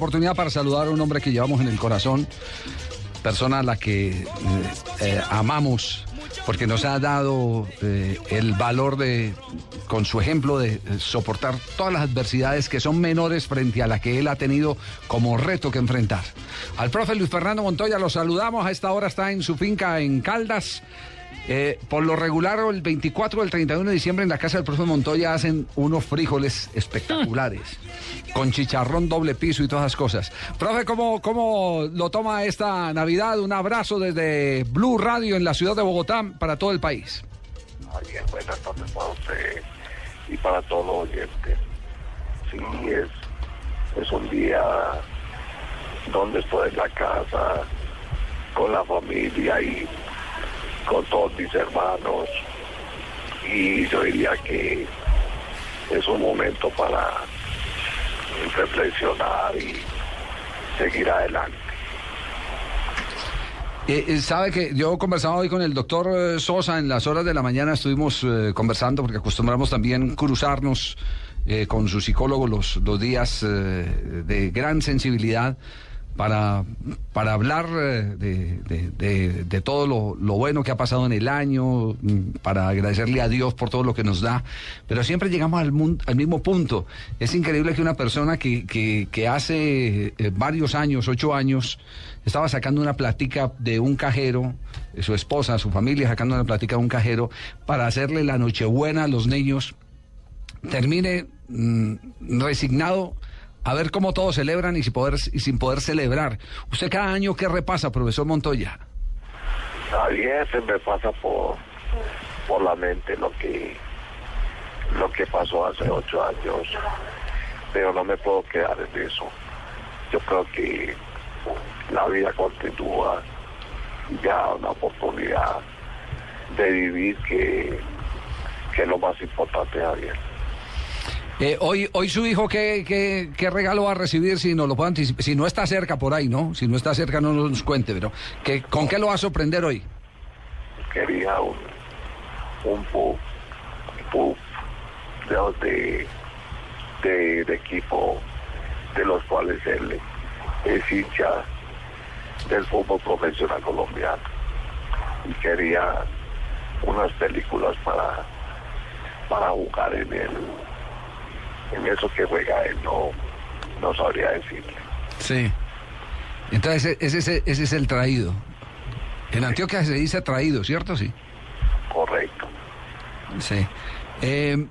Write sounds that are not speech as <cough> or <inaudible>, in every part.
Oportunidad para saludar a un hombre que llevamos en el corazón, persona a la que eh, eh, amamos porque nos ha dado eh, el valor de, con su ejemplo, de soportar todas las adversidades que son menores frente a la que él ha tenido como reto que enfrentar. Al profe Luis Fernando Montoya lo saludamos, a esta hora está en su finca en Caldas. Eh, por lo regular, el 24 o el 31 de diciembre en la casa del profe Montoya hacen unos frijoles espectaculares, <laughs> con chicharrón doble piso y todas las cosas. Profe, ¿cómo, ¿cómo lo toma esta Navidad? Un abrazo desde Blue Radio en la ciudad de Bogotá para todo el país. Bien, buenas tardes para usted y para todos los oyentes. Sí, es, es un día donde estoy en la casa, con la familia y con todos mis hermanos y yo diría que es un momento para reflexionar y seguir adelante. Eh, eh, sabe que yo conversaba hoy con el doctor eh, Sosa en las horas de la mañana, estuvimos eh, conversando porque acostumbramos también cruzarnos con su psicólogo los, los días de gran sensibilidad para, para hablar eh, de, de- de- todo lo, lo bueno que ha pasado en el año, mm, para agradecerle a Dios por todo lo que nos da, pero siempre llegamos al, mun- al mismo punto. Es increíble que una persona que, que- hace eh, varios años, ocho años, estaba sacando una platica de un cajero, eh, su esposa, su familia sacando una platica de un cajero, para hacerle la nochebuena a los niños, termine mm, resignado a ver cómo todos celebran y sin poder, y sin poder celebrar. ¿Usted cada año qué repasa, profesor Montoya? Mí se me pasa por, por la mente lo que, lo que pasó hace ocho años, pero no me puedo quedar en eso. Yo creo que la vida continúa, ya una oportunidad de vivir que, que es lo más importante, Javier. Eh, hoy, hoy su hijo, ¿qué, qué, regalo va a recibir si no lo puede anticipar? Si no está cerca por ahí, ¿no? Si no está cerca, no nos cuente, pero ¿qué, ¿con qué lo va a sorprender hoy? quería un, un puff, puff de, de, equipo de los cuales él es hincha del fútbol profesional colombiano y quería unas películas para para jugar en el en eso que juega él no no sabría decirle Sí. Entonces, ese, ese, ese es el traído. En Antioquia se dice traído, ¿cierto? Sí. correcto Sí. Eh,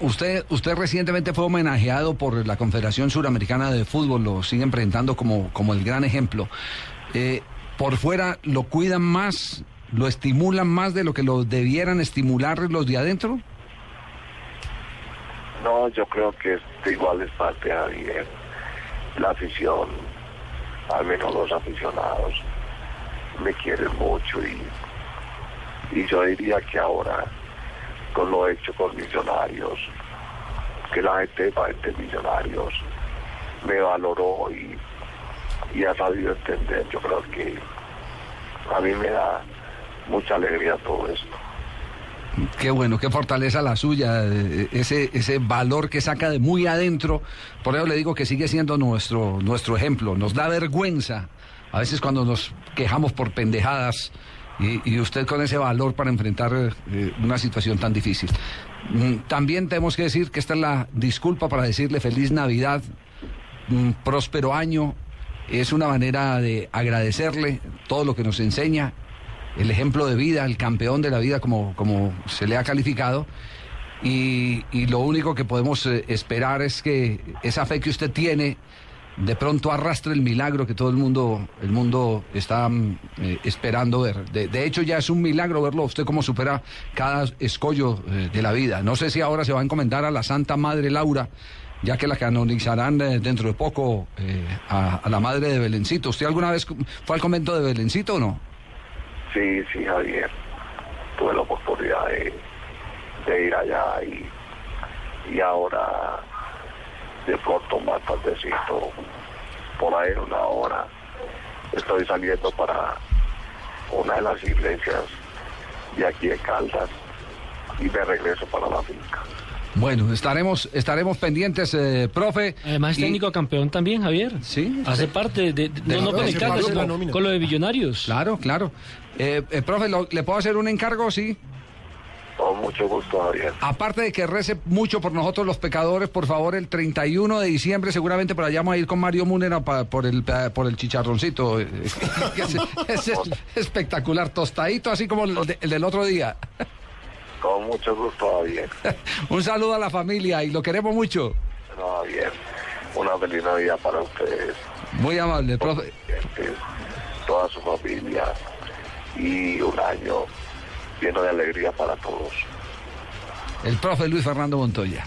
usted, usted recientemente fue homenajeado por la Confederación Suramericana de Fútbol, lo siguen presentando como, como el gran ejemplo. Eh, por fuera, ¿lo cuidan más, lo estimulan más de lo que lo debieran estimular los de adentro? No, yo creo que es- igual es parte de. La afición, al menos los aficionados, me quieren mucho y, y yo diría que ahora, con lo hecho con Millonarios, que la gente de Millonarios me valoró y, y ha sabido entender, yo creo que a mí me da mucha alegría todo esto. Qué bueno, qué fortaleza la suya, eh, ese, ese valor que saca de muy adentro. Por eso le digo que sigue siendo nuestro, nuestro ejemplo. Nos da vergüenza a veces cuando nos quejamos por pendejadas y, usted con ese valor para enfrentar eh, una situación tan difícil. Mm, También tenemos que decir que esta es la disculpa para decirle feliz Navidad, un próspero año. Es una manera de agradecerle todo lo que nos enseña, el ejemplo de vida, el campeón de la vida como, como se le ha calificado. Y, y lo único que podemos eh, esperar es que esa fe que usted tiene de pronto arrastre el milagro que todo el mundo, el mundo está mm, eh, esperando ver. De, hecho, ya es un milagro verlo usted cómo supera cada escollo eh, de la vida. No sé si ahora se va a encomendar a la Santa Madre Laura ya que la canonizarán dentro de poco a, a la madre de Belencito. ¿Usted alguna vez fue al convento de Belencito o no? Sí, sí, Javier. Tuve la oportunidad de, de ir allá y, y ahora de pronto más tardecito, por ahí en una hora, estoy saliendo para una de las iglesias de aquí de Caldas y me regreso para la finca. Bueno, estaremos estaremos pendientes, eh, profe. Además es Y- técnico campeón también, Javier. Sí. Hace parte de, de- no, no con el con lo de Millonarios. Claro, claro. Eh, eh, profe, ¿lo- ¿le puedo hacer un encargo? Sí. Con mucho gusto, Javier. Aparte de que rece mucho por nosotros los pecadores, por favor, el 31 de diciembre seguramente por allá vamos a ir con Mario Múnera pa- por el pa- por el chicharroncito. <laughs> es, es es <laughs> espectacular, tostadito así como el, de- el del otro día. Con mucho gusto, Javier. <laughs> Un saludo a la familia y lo queremos mucho. No, Javier. Una feliz Navidad para ustedes, Muy amable, profe. clientes, toda su familia y un año lleno de alegría para todos. El profe Luis Fernando Montoya.